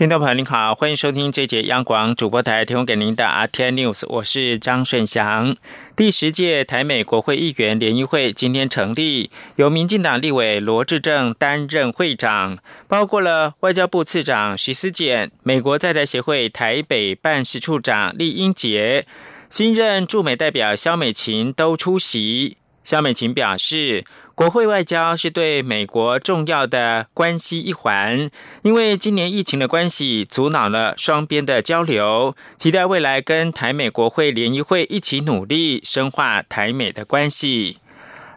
听众朋友您好，欢迎收听这节央广主播台提供给您的 RT News，我是张顺祥。第十届台美国会议员联谊会今天成立，由民进党立委罗志正担任会长，包括了外交部次长徐思俭、美国在台协会台北办事处长厉英杰、新任驻美代表肖美琴都出席。肖美琴表示。国会外交是对美国重要的关系一环，因为今年疫情的关系，阻挠了双边的交流。期待未来跟台美国会联谊会一起努力，深化台美的关系。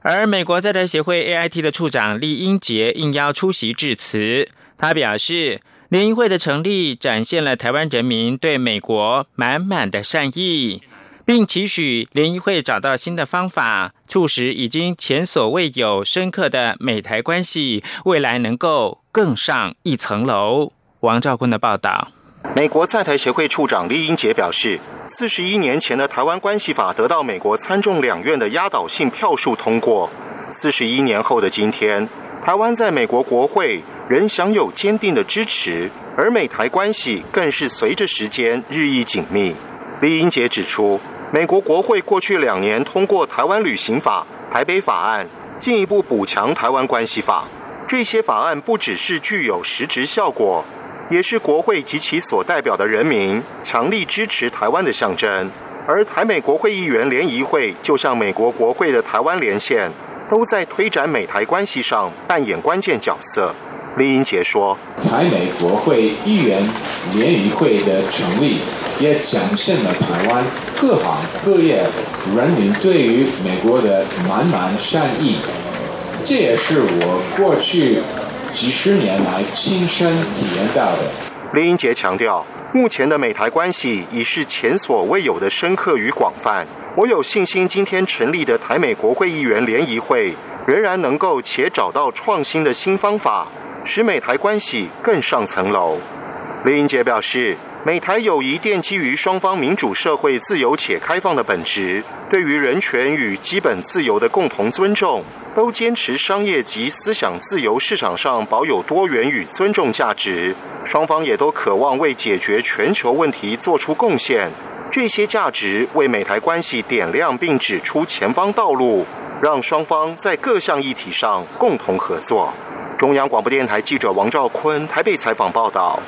而美国在台协会 AIT 的处长李英杰应邀出席致辞，他表示，联谊会的成立展现了台湾人民对美国满满的善意。并期许联谊会找到新的方法，促使已经前所未有深刻的美台关系未来能够更上一层楼。王兆坤的报道。美国在台协会处长李英杰表示，四十一年前的台湾关系法得到美国参众两院的压倒性票数通过，四十一年后的今天，台湾在美国国会仍享有坚定的支持，而美台关系更是随着时间日益紧密。李英杰指出。美国国会过去两年通过《台湾旅行法》《台北法案》，进一步补强《台湾关系法》。这些法案不只是具有实质效果，也是国会及其所代表的人民强力支持台湾的象征。而台美国会议员联谊会就像美国国会的台湾连线，都在推展美台关系上扮演关键角色。李英杰说：“台美国会议员联谊会的成立。”也展现了台湾各行各业人民对于美国的满满善意，这也是我过去几十年来亲身体验到的。林英杰强调，目前的美台关系已是前所未有的深刻与广泛。我有信心，今天成立的台美国会议员联谊会仍然能够且找到创新的新方法，使美台关系更上层楼。林英杰表示。美台友谊奠基于双方民主社会自由且开放的本质，对于人权与基本自由的共同尊重，都坚持商业及思想自由市场上保有多元与尊重价值。双方也都渴望为解决全球问题做出贡献。这些价值为美台关系点亮并指出前方道路，让双方在各项议题上共同合作。中央广播电台记者王兆坤台北采访报道。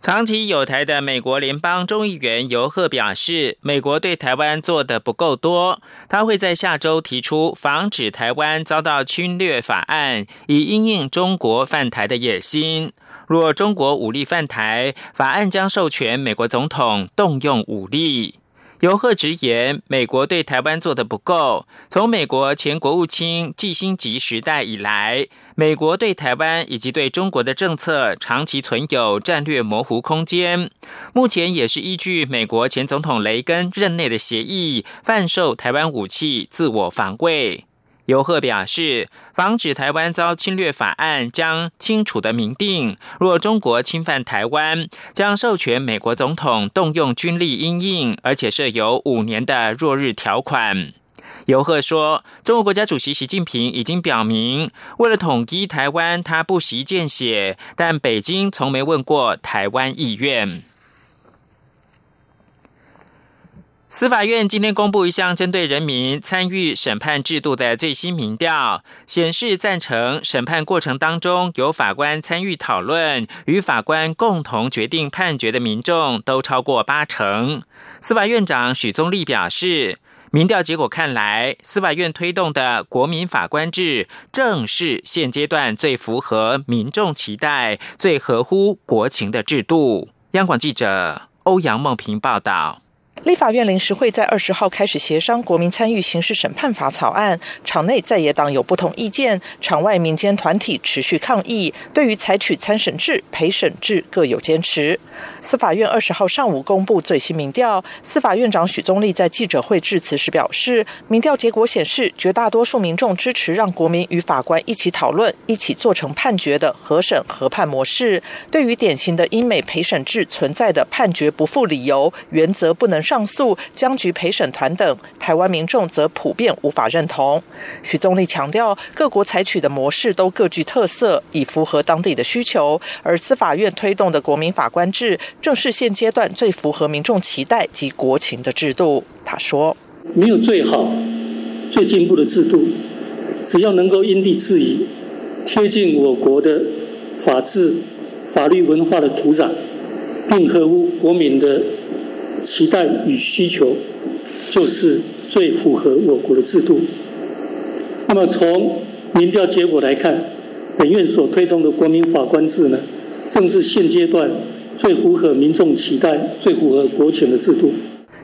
长期有台的美国联邦众议员尤赫表示，美国对台湾做的不够多，他会在下周提出防止台湾遭到侵略法案，以应应中国犯台的野心。若中国武力犯台，法案将授权美国总统动用武力。尤赫直言，美国对台湾做的不够。从美国前国务卿季辛吉时代以来，美国对台湾以及对中国的政策长期存有战略模糊空间。目前也是依据美国前总统雷根任内的协议，贩售台湾武器，自我防卫。尤赫表示，防止台湾遭侵略法案将清楚的明定，若中国侵犯台湾，将授权美国总统动用军力应应，而且设有五年的弱日条款。尤赫说，中国国家主席习近平已经表明，为了统一台湾，他不惜见血，但北京从没问过台湾意愿。司法院今天公布一项针对人民参与审判制度的最新民调，显示赞成审判过程当中由法官参与讨论与法官共同决定判决的民众都超过八成。司法院长许宗力表示，民调结果看来，司法院推动的国民法官制正是现阶段最符合民众期待、最合乎国情的制度。央广记者欧阳梦平报道。立法院临时会在二十号开始协商国民参与刑事审判法草案，场内在野党有不同意见，场外民间团体持续抗议，对于采取参审制、陪审制各有坚持。司法院二十号上午公布最新民调，司法院长许宗力在记者会致辞时表示，民调结果显示，绝大多数民众支持让国民与法官一起讨论、一起做成判决的合审合判模式。对于典型的英美陪审制存在的判决不负理由、原则不能。上诉、僵局陪审团等，台湾民众则普遍无法认同。许宗力强调，各国采取的模式都各具特色，以符合当地的需求。而司法院推动的国民法官制，正是现阶段最符合民众期待及国情的制度。他说：“没有最好、最进步的制度，只要能够因地制宜，贴近我国的法治、法律文化的土壤，并合乎国民的。”期待与需求，就是最符合我国的制度。那么从民调结果来看，本院所推动的国民法官制呢，正是现阶段最符合民众期待、最符合国情的制度。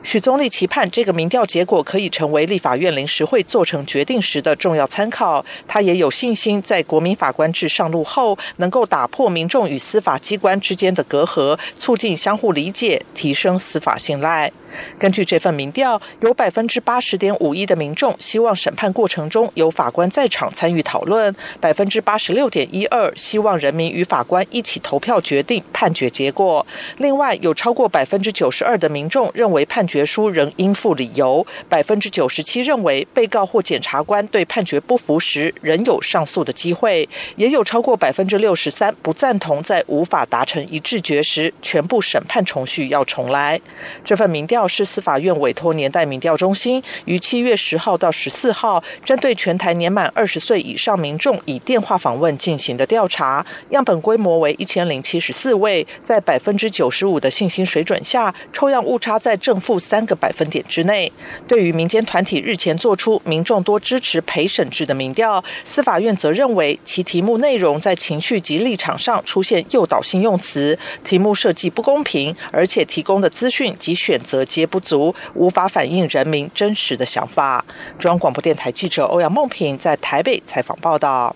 许宗力期盼这个民调结果可以成为立法院临时会做成决定时的重要参考。他也有信心，在国民法官制上路后，能够打破民众与司法机关之间的隔阂，促进相互理解，提升司法信赖。根据这份民调，有百分之八十点五一的民众希望审判过程中有法官在场参与讨论，百分之八十六点一二希望人民与法官一起投票决定判决结果。另外，有超过百分之九十二的民众认为判决决书仍应附理由，百分之九十七认为被告或检察官对判决不服时仍有上诉的机会，也有超过百分之六十三不赞同在无法达成一致决时全部审判程序要重来。这份民。调是司法院委托年代民调中心于七月十号到十四号，针对全台年满二十岁以上民众以电话访问进行的调查，样本规模为一千零七十四位，在百分之九十五的信心水准下，抽样误差在正负三个百分点之内。对于民间团体日前做出民众多支持陪审制的民调，司法院则认为其题目内容在情绪及立场上出现诱导性用词，题目设计不公平，而且提供的资讯及选择。皆不足，无法反映人民真实的想法。中央广播电台记者欧阳梦平在台北采访报道。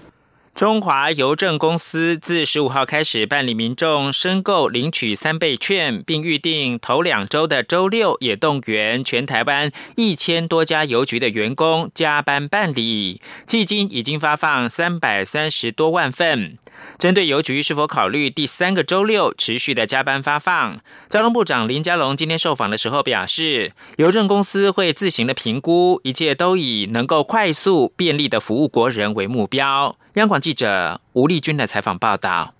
中华邮政公司自十五号开始办理民众申购领取三倍券，并预定头两周的周六也动员全台湾一千多家邮局的员工加班办理。迄今已经发放三百三十多万份。针对邮局是否考虑第三个周六持续的加班发放，交通部长林佳龙今天受访的时候表示，邮政公司会自行的评估，一切都以能够快速便利的服务国人为目标。央广记者吴丽君的采访报道。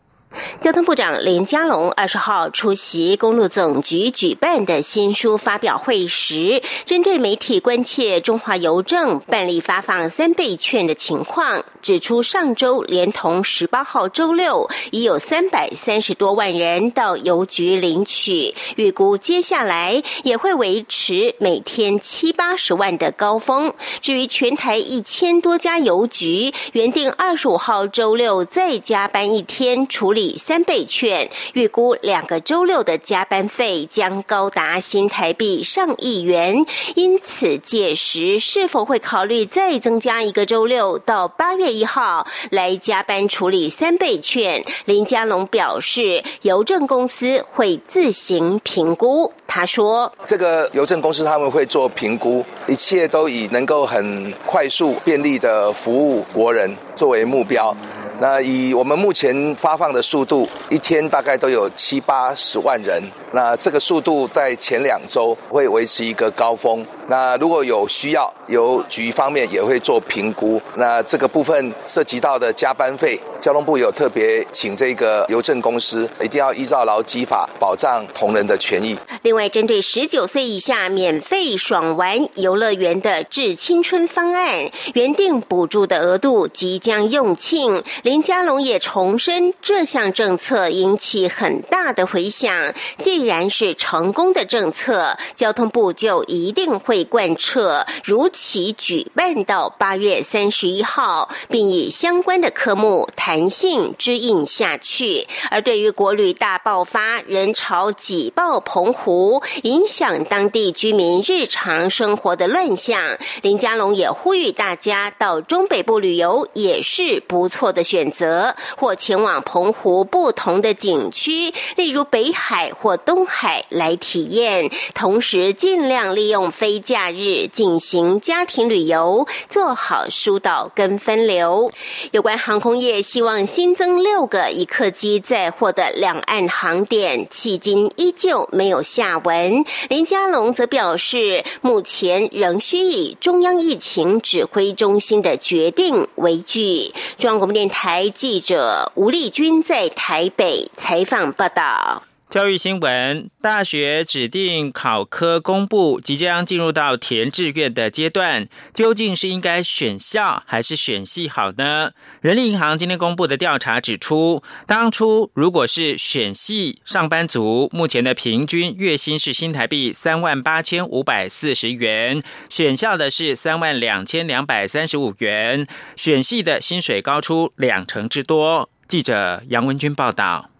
交通部长林佳龙二十号出席公路总局举办的新书发表会时，针对媒体关切中华邮政办理发放三倍券的情况，指出上周连同十八号周六，已有三百三十多万人到邮局领取，预估接下来也会维持每天七八十万的高峰。至于全台一千多家邮局，原定二十五号周六再加班一天处理。三倍券，预估两个周六的加班费将高达新台币上亿元，因此届时是否会考虑再增加一个周六到八月一号来加班处理三倍券？林佳龙表示，邮政公司会自行评估。他说：“这个邮政公司他们会做评估，一切都以能够很快速、便利的服务国人作为目标。”那以我们目前发放的速度，一天大概都有七八十万人。那这个速度在前两周会维持一个高峰。那如果有需要，邮局方面也会做评估。那这个部分涉及到的加班费，交通部有特别请这个邮政公司一定要依照劳基法保障同仁的权益。另外，针对十九岁以下免费爽玩游乐园的致青春方案，原定补助的额度即将用罄。林佳龙也重申，这项政策引起很大的回响。既然是成功的政策，交通部就一定会。贯彻，如期举办到八月三十一号，并以相关的科目弹性支应下去。而对于国旅大爆发，人潮挤爆澎湖，影响当地居民日常生活的乱象，林佳龙也呼吁大家到中北部旅游也是不错的选择，或前往澎湖不同的景区，例如北海或东海来体验。同时，尽量利用飞机假日进行家庭旅游，做好疏导跟分流。有关航空业，希望新增六个一客机载货的两岸航点，迄今依旧没有下文。林佳龙则表示，目前仍需以中央疫情指挥中心的决定为据。中央广播电台记者吴丽君在台北采访报道。教育新闻：大学指定考科公布，即将进入到填志愿的阶段，究竟是应该选校还是选系好呢？人力银行今天公布的调查指出，当初如果是选系上班族，目前的平均月薪是新台币三万八千五百四十元，选校的是三万两千两百三十五元，选系的薪水高出两成之多。记者杨文军报道。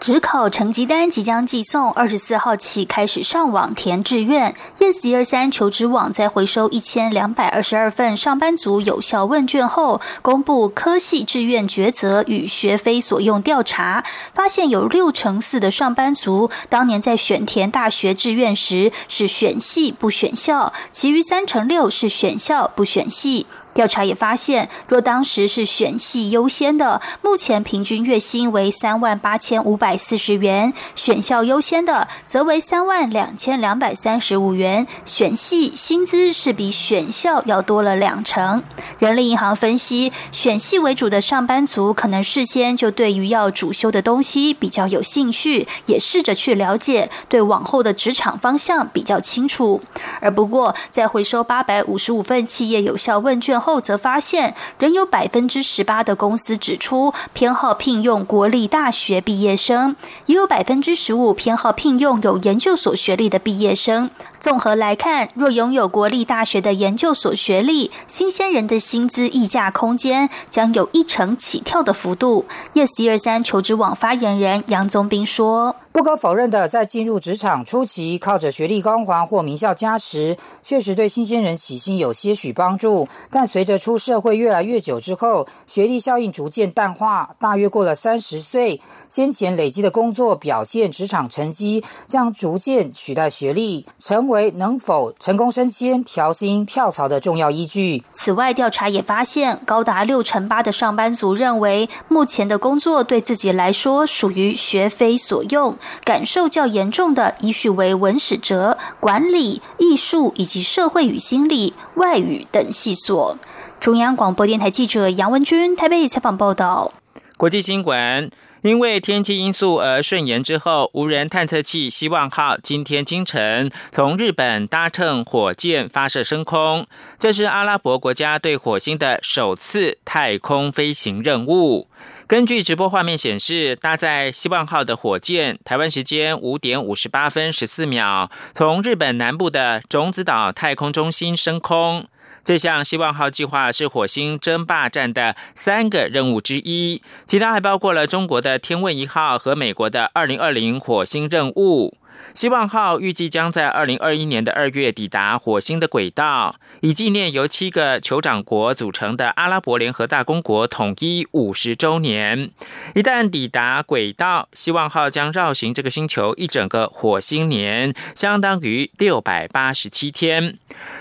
职考成绩单即将寄送，二十四号起开始上网填志愿。Yes 一二三求职网在回收一千两百二十二份上班族有效问卷后，公布科系志愿抉择与学非所用调查，发现有六成四的上班族当年在选填大学志愿时是选系不选校，其余三成六是选校不选系。调查也发现，若当时是选系优先的，目前平均月薪为三万八千五百四十元；选校优先的，则为三万两千两百三十五元。选系薪资是比选校要多了两成。人力银行分析，选系为主的上班族可能事先就对于要主修的东西比较有兴趣，也试着去了解，对往后的职场方向比较清楚。而不过，在回收八百五十五份企业有效问卷。后则发现，仍有百分之十八的公司指出偏好聘用国立大学毕业生，也有百分之十五偏好聘用有研究所学历的毕业生。综合来看，若拥有国立大学的研究所学历，新鲜人的薪资溢价空间将有一成起跳的幅度。Yes 一二三求职网发言人杨宗斌说：“不可否认的，在进入职场初期，靠着学历光环或名校加持，确实对新鲜人起薪有些许帮助。但随着出社会越来越久之后，学历效应逐渐淡化，大约过了三十岁，先前累积的工作表现、职场成绩将逐渐取代学历，成。”为能否成功升迁、调薪、跳槽的重要依据。此外，调查也发现，高达六成八的上班族认为，目前的工作对自己来说属于学非所用。感受较严重的，依序为文史哲、管理、艺术以及社会与心理、外语等系所。中央广播电台记者杨文君台北采访报道。国际新闻。因为天气因素而顺延之后，无人探测器“希望号”今天清晨从日本搭乘火箭发射升空，这是阿拉伯国家对火星的首次太空飞行任务。根据直播画面显示，搭载“希望号”的火箭，台湾时间五点五十八分十四秒，从日本南部的种子岛太空中心升空。这项希望号计划是火星争霸战的三个任务之一，其他还包括了中国的天问一号和美国的二零二零火星任务。希望号预计将在二零二一年的二月抵达火星的轨道，以纪念由七个酋长国组成的阿拉伯联合大公国统一五十周年。一旦抵达轨道，希望号将绕行这个星球一整个火星年，相当于六百八十七天。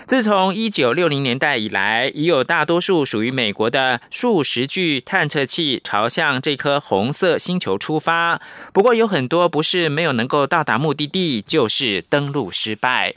自从一九六零年代以来，已有大多数属于美国的数十具探测器朝向这颗红色星球出发。不过，有很多不是没有能够到达目的地，就是登录失败。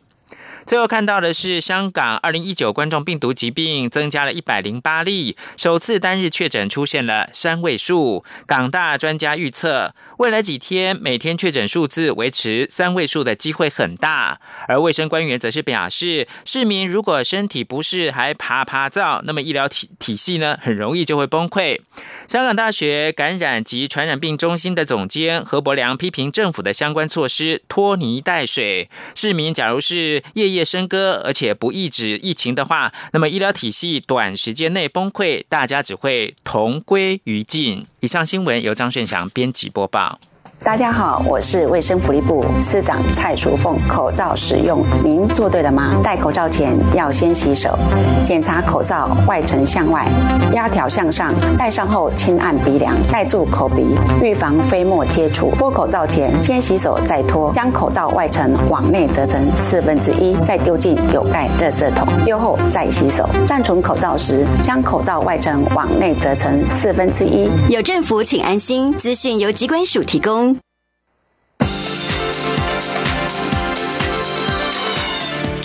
最后看到的是，香港二零一九冠状病毒疾病增加了一百零八例，首次单日确诊出现了三位数。港大专家预测，未来几天每天确诊数字维持三位数的机会很大。而卫生官员则是表示，市民如果身体不适还爬爬灶，那么医疗体体系呢，很容易就会崩溃。香港大学感染及传染病中心的总监何伯良批评政府的相关措施拖泥带水，市民假如是夜夜。业笙歌，而且不抑制疫情的话，那么医疗体系短时间内崩溃，大家只会同归于尽。以上新闻由张顺祥编辑播报。大家好，我是卫生福利部司长蔡淑凤。口罩使用，您做对了吗？戴口罩前要先洗手，检查口罩外层向外，压条向上。戴上后轻按鼻梁，盖住口鼻，预防飞沫接触。脱口罩前先洗手再脱，将口罩外层往内折成四分之一，再丢进有盖热色桶。丢后再洗手。暂存口罩时，将口罩外层往内折成四分之一。有政府，请安心。资讯由机关署提供。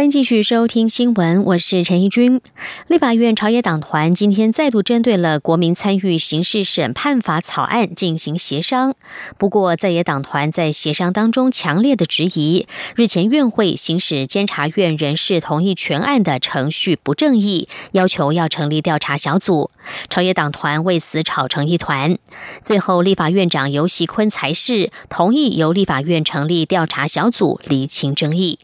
欢迎继续收听新闻，我是陈怡君。立法院朝野党团今天再度针对了国民参与刑事审判法草案进行协商。不过，在野党团在协商当中强烈的质疑，日前院会行使监察院人事同意全案的程序不正义，要求要成立调查小组。朝野党团为此吵成一团。最后，立法院长游锡坤才是同意由立法院成立调查小组厘清争议。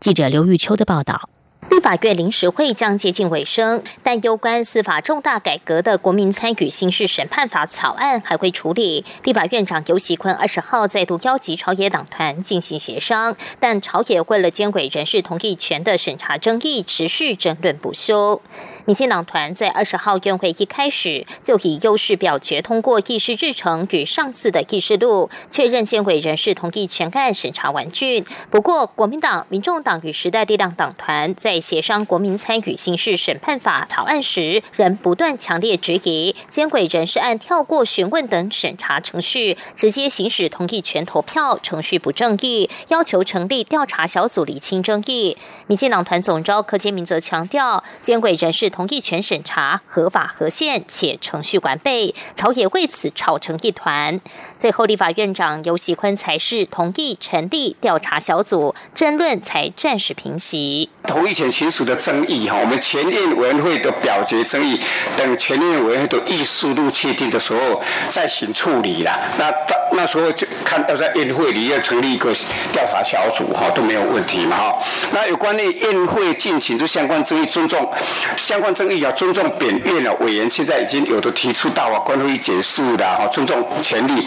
记者刘玉秋的报道。立法院临时会将接近尾声，但有关司法重大改革的国民参与刑事审判法草案还会处理。立法院长游锡坤二十号再度邀集朝野党团进行协商，但朝野为了监委人事同意权的审查争议，持续争论不休。民进党团在二十号院会一开始就以优势表决通过议事日程与上次的议事录，确认监委人事同意权案审查完竣。不过，国民党、民众党与时代力量党团在协商国民参与刑事审判法草案时，仍不断强烈质疑监委人事案跳过询问等审查程序，直接行使同意权投票，程序不正义，要求成立调查小组厘清争议。民进党团总召柯建明则强调，监委人事同意权审查合法合宪且程序完备，朝野为此吵成一团。最后，立法院长游锡坤才是同意成立调查小组，争论才暂时平息。同意权。签署的争议哈，我们前院委员会的表决争议等前院委员会的议事录确定的时候再行处理了。那到那时候就看要在院会里要成立一个调查小组哈都没有问题嘛哈。那有关于院会进行这相关争议，尊重相关争议要尊重本院的委员现在已经有的提出到啊，关会解释的哈，尊重权利。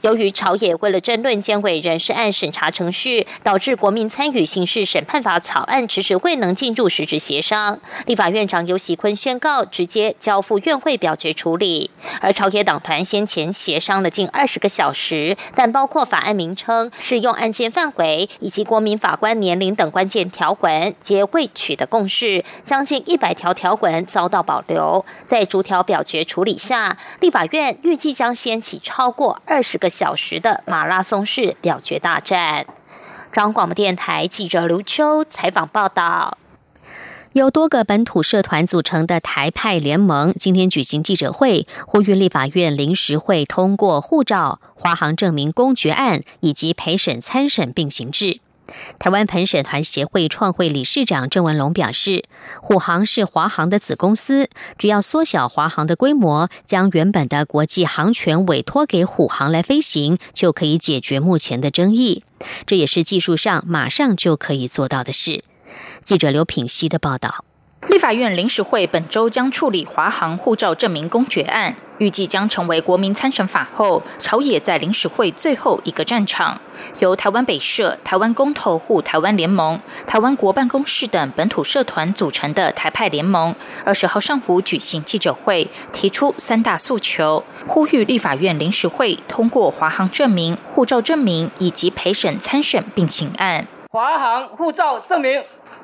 由于朝野为了争论监委人事案审查程序，导致国民参与刑事审判法草案迟迟未能。进入实质协商，立法院长尤喜坤宣告直接交付院会表决处理。而朝野党团先前协商了近二十个小时，但包括法案名称、适用案件范围以及国民法官年龄等关键条文，皆未取得共识。将近一百条条文遭到保留。在逐条表决处理下，立法院预计将掀起超过二十个小时的马拉松式表决大战。中央广播电台记者刘秋采访报道。由多个本土社团组成的台派联盟今天举行记者会，呼吁立法院临时会通过护照、华航证明公决案以及陪审参审并行制。台湾陪审团协会创会理事长郑文龙表示，虎航是华航的子公司，只要缩小华航的规模，将原本的国际航权委托给虎航来飞行，就可以解决目前的争议。这也是技术上马上就可以做到的事。记者刘品熙的报道：立法院临时会本周将处理华航护照证明公决案，预计将成为国民参审法后朝野在临时会最后一个战场。由台湾北社、台湾公投护台湾联盟、台湾国办公室等本土社团组成的台派联盟，二十号上午举行记者会，提出三大诉求，呼吁立法院临时会通过华航证明、护照证明以及陪审参审并行案。华航护照证明。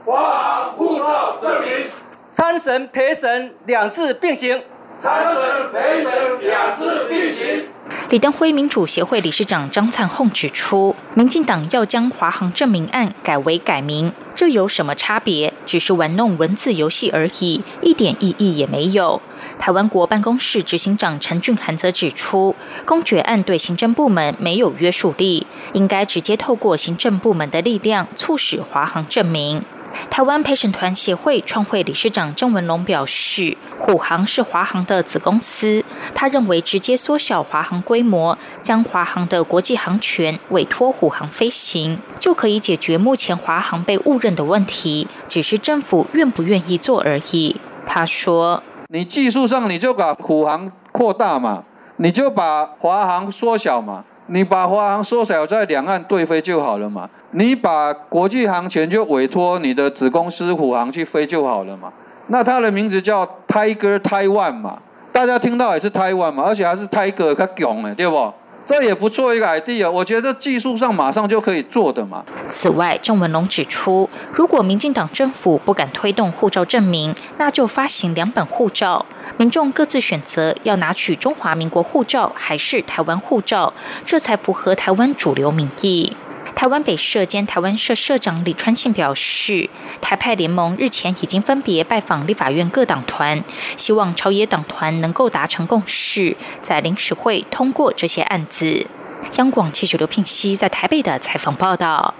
华航护照证明，参审陪审两次并行。参审陪审两次并行。李登辉民主协会理事长张灿宏指出，民进党要将华航证明案改为改名，这有什么差别？只是玩弄文字游戏而已，一点意义也没有。台湾国办公室执行长陈俊涵则指出，公决案对行政部门没有约束力，应该直接透过行政部门的力量促使华航证明。台湾陪审团协会创会理事长郑文龙表示，虎航是华航的子公司，他认为直接缩小华航规模，将华航的国际航权委托虎航飞行，就可以解决目前华航被误认的问题，只是政府愿不愿意做而已。他说：“你技术上你就把虎航扩大嘛，你就把华航缩小嘛。”你把华航缩小在两岸对飞就好了嘛？你把国际航权就委托你的子公司虎航去飞就好了嘛？那它的名字叫 Tiger Taiwan 嘛？大家听到也是 Taiwan 嘛？而且还是 Tiger 更强的，对不？这也不错一个 idea，我觉得技术上马上就可以做的嘛。此外，郑文龙指出，如果民进党政府不敢推动护照证明，那就发行两本护照，民众各自选择要拿取中华民国护照还是台湾护照，这才符合台湾主流民意。台湾北社兼台湾社社长李川信表示，台派联盟日前已经分别拜访立法院各党团，希望朝野党团能够达成共识，在临时会通过这些案子。央广记者刘聘熙在台北的采访报道。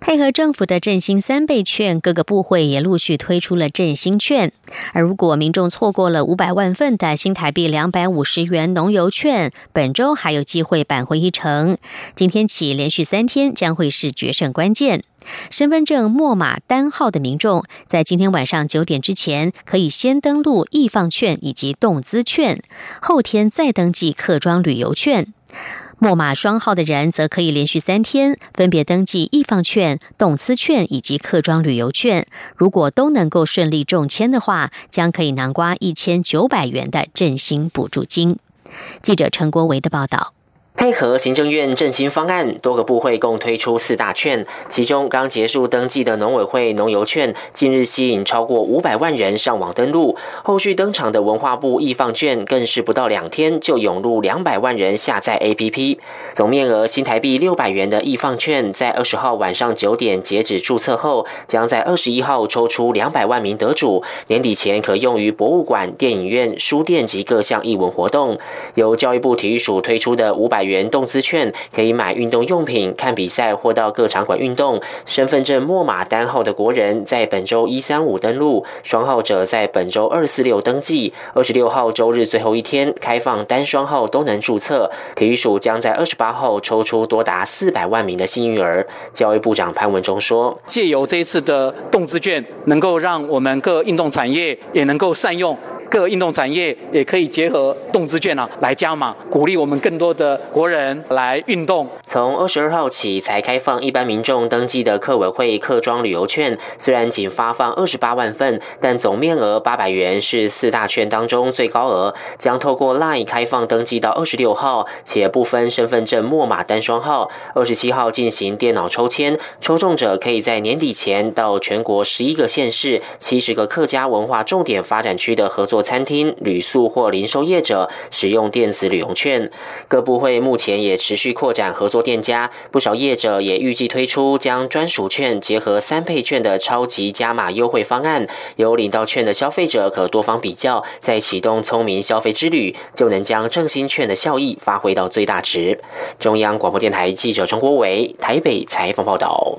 配合政府的振兴三倍券，各个部会也陆续推出了振兴券。而如果民众错过了五百万份的新台币两百五十元农油券，本周还有机会扳回一城。今天起连续三天将会是决胜关键。身份证末码单号的民众，在今天晚上九点之前，可以先登录易放券以及动资券，后天再登记客庄旅游券。木马双号的人则可以连续三天分别登记易放券、动资券以及客庄旅游券。如果都能够顺利中签的话，将可以囊瓜一千九百元的振兴补助金。记者陈国维的报道。配合行政院振兴方案，多个部会共推出四大券，其中刚结束登记的农委会农游券，近日吸引超过五百万人上网登录。后续登场的文化部易放券，更是不到两天就涌入两百万人下载 APP。总面额新台币六百元的易放券，在二十号晚上九点截止注册后，将在二十一号抽出两百万名得主，年底前可用于博物馆、电影院、书店及各项艺文活动。由教育部体育署推出的五百。元动资券可以买运动用品、看比赛或到各场馆运动。身份证末码单号的国人在本周一、三、五登录，双号者在本周二、四、六登记。二十六号周日最后一天开放单双号都能注册。体育署将在二十八号抽出多达四百万名的幸运儿。教育部长潘文忠说：“借由这一次的动资券，能够让我们各运动产业也能够善用。”各运动产业也可以结合动资券啊来加码，鼓励我们更多的国人来运动。从二十二号起才开放一般民众登记的客委会客庄旅游券，虽然仅发放二十八万份，但总面额八百元是四大券当中最高额。将透过 LINE 开放登记到二十六号，且不分身份证末码单双号。二十七号进行电脑抽签，抽中者可以在年底前到全国十一个县市、七十个客家文化重点发展区的合作。餐厅、旅宿或零售业者使用电子旅游券，各部会目前也持续扩展合作店家，不少业者也预计推出将专属券结合三倍券的超级加码优惠方案，有领到券的消费者可多方比较，再启动聪明消费之旅，就能将正新券的效益发挥到最大值。中央广播电台记者张国伟台北采访报道。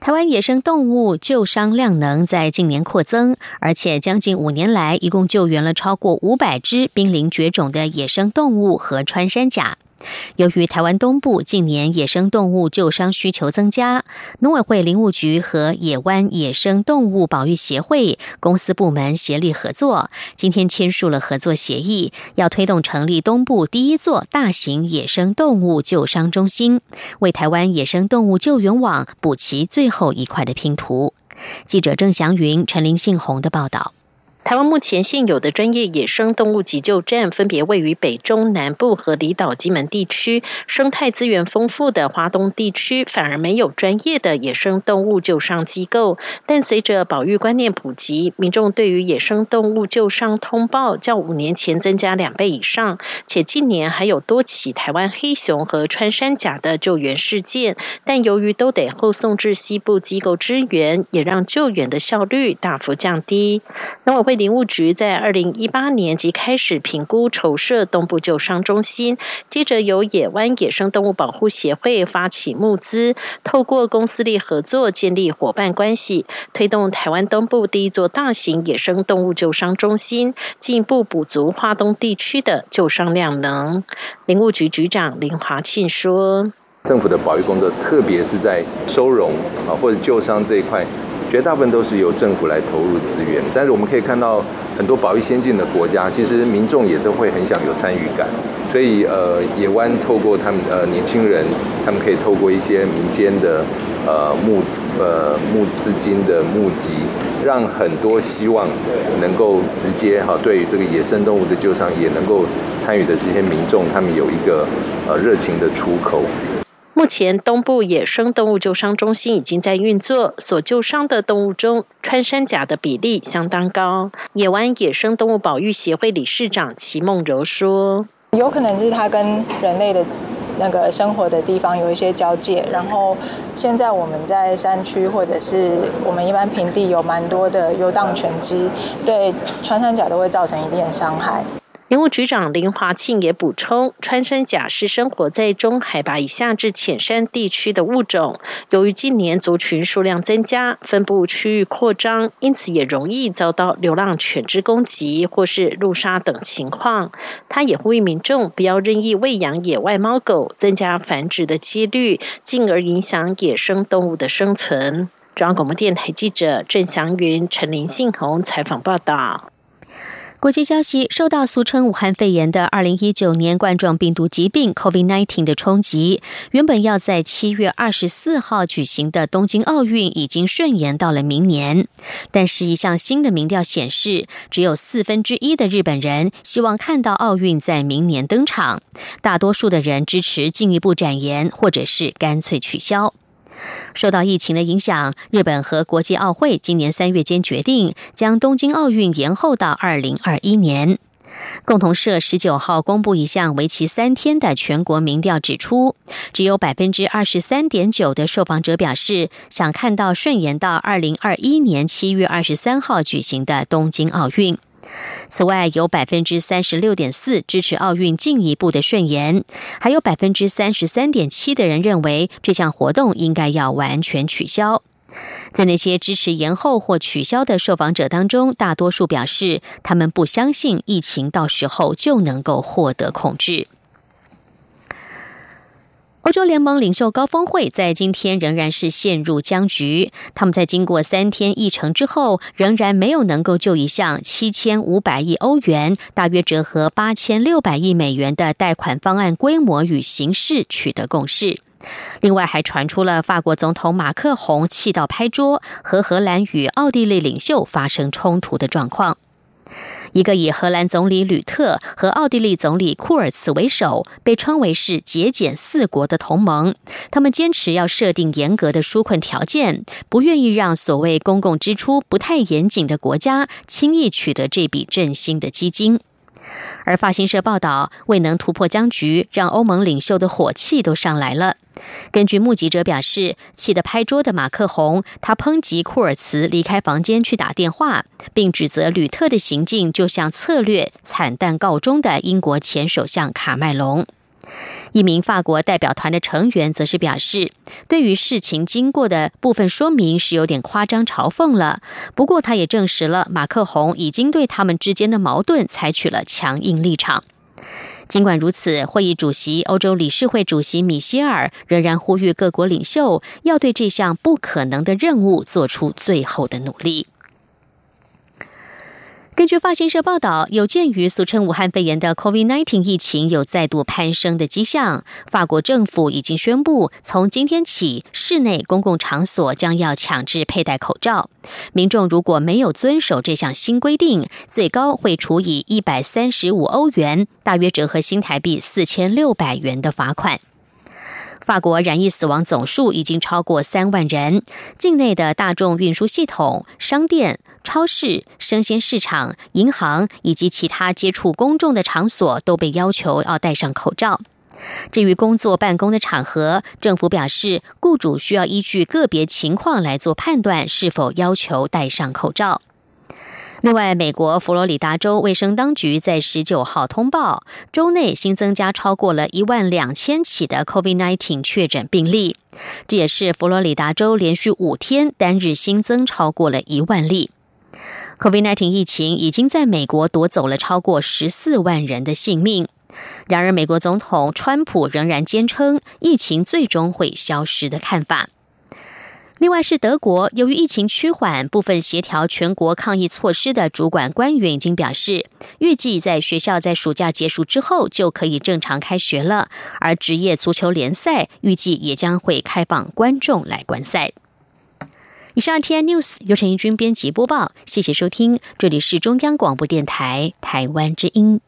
台湾野生动物救伤量能在近年扩增，而且将近五年来，一共救援了超过五百只濒临绝种的野生动物和穿山甲。由于台湾东部近年野生动物救伤需求增加，农委会林务局和野湾野生动物保育协会公司部门协力合作，今天签署了合作协议，要推动成立东部第一座大型野生动物救伤中心，为台湾野生动物救援网补齐最后一块的拼图。记者郑祥云、陈林信宏的报道。台湾目前现有的专业野生动物急救站，分别位于北中南部和离岛金门地区。生态资源丰富的华东地区，反而没有专业的野生动物救伤机构。但随着保育观念普及，民众对于野生动物救伤通报较五年前增加两倍以上，且近年还有多起台湾黑熊和穿山甲的救援事件。但由于都得后送至西部机构支援，也让救援的效率大幅降低。农委会。林务局在二零一八年即开始评估筹设东部救伤中心，接着由野湾野生动物保护协会发起募资，透过公司力合作建立伙伴关系，推动台湾东部第一座大型野生动物救伤中心，进一步补足华东地区的救伤量能。林务局局长林华庆说。政府的保育工作，特别是在收容啊或者救伤这一块，绝大部分都是由政府来投入资源。但是我们可以看到，很多保育先进的国家，其实民众也都会很想有参与感。所以呃，野湾透过他们呃年轻人，他们可以透过一些民间的呃募呃募资金的募集，让很多希望能够直接哈对于这个野生动物的救伤也能够参与的这些民众，他们有一个呃热情的出口。目前，东部野生动物救伤中心已经在运作，所救伤的动物中，穿山甲的比例相当高。野湾野生动物保育协会理事长齐梦柔说：“有可能是它跟人类的那个生活的地方有一些交界，然后现在我们在山区或者是我们一般平地有蛮多的游荡犬只，对穿山甲都会造成一定的伤害。”林务局长林华庆也补充，穿山甲是生活在中海拔以下至浅山地区的物种。由于近年族群数量增加，分布区域扩张，因此也容易遭到流浪犬只攻击或是路杀等情况。他也呼吁民众不要任意喂养野外猫狗，增加繁殖的几率，进而影响野生动物的生存。中央广播电台记者郑祥云、陈林信宏采访报道。国际消息：受到俗称武汉肺炎的二零一九年冠状病毒疾病 （COVID-19） 的冲击，原本要在七月二十四号举行的东京奥运已经顺延到了明年。但是，一项新的民调显示，只有四分之一的日本人希望看到奥运在明年登场，大多数的人支持进一步展延，或者是干脆取消。受到疫情的影响，日本和国际奥会今年三月间决定将东京奥运延后到二零二一年。共同社十九号公布一项为期三天的全国民调，指出只有百分之二十三点九的受访者表示想看到顺延到二零二一年七月二十三号举行的东京奥运。此外，有百分之三十六点四支持奥运进一步的顺延，还有百分之三十三点七的人认为这项活动应该要完全取消。在那些支持延后或取消的受访者当中，大多数表示他们不相信疫情到时候就能够获得控制。欧洲联盟领袖高峰会在今天仍然是陷入僵局。他们在经过三天议程之后，仍然没有能够就一项七千五百亿欧元（大约折合八千六百亿美元）的贷款方案规模与形式取得共识。另外，还传出了法国总统马克宏气到拍桌，和荷兰与奥地利领袖发生冲突的状况。一个以荷兰总理吕特和奥地利总理库尔茨为首，被称为是“节俭四国”的同盟。他们坚持要设定严格的纾困条件，不愿意让所谓公共支出不太严谨的国家轻易取得这笔振兴的基金。而法新社报道，未能突破僵局，让欧盟领袖的火气都上来了。根据目击者表示，气得拍桌的马克宏，他抨击库尔茨离开房间去打电话，并指责吕特的行径就像策略惨淡告终的英国前首相卡麦隆。一名法国代表团的成员则是表示，对于事情经过的部分说明是有点夸张嘲讽了。不过，他也证实了马克宏已经对他们之间的矛盾采取了强硬立场。尽管如此，会议主席、欧洲理事会主席米歇尔仍然呼吁各国领袖要对这项不可能的任务做出最后的努力。根据法新社报道，有鉴于俗称武汉肺炎的 COVID-19 疫情有再度攀升的迹象，法国政府已经宣布，从今天起，室内公共场所将要强制佩戴口罩。民众如果没有遵守这项新规定，最高会处以一百三十五欧元（大约折合新台币四千六百元）的罚款。法国染疫死亡总数已经超过三万人，境内的大众运输系统、商店、超市、生鲜市场、银行以及其他接触公众的场所都被要求要戴上口罩。至于工作办公的场合，政府表示，雇主需要依据个别情况来做判断，是否要求戴上口罩。另外，美国佛罗里达州卫生当局在十九号通报，州内新增加超过了一万两千起的 COVID-19 确诊病例，这也是佛罗里达州连续五天单日新增超过了一万例。COVID-19 疫情已经在美国夺走了超过十四万人的性命。然而，美国总统川普仍然坚称疫情最终会消失的看法。另外是德国，由于疫情趋缓，部分协调全国抗疫措施的主管官员已经表示，预计在学校在暑假结束之后就可以正常开学了。而职业足球联赛预计也将会开放观众来观赛。以上 T N News 由陈怡君编辑播报，谢谢收听，这里是中央广播电台台湾之音。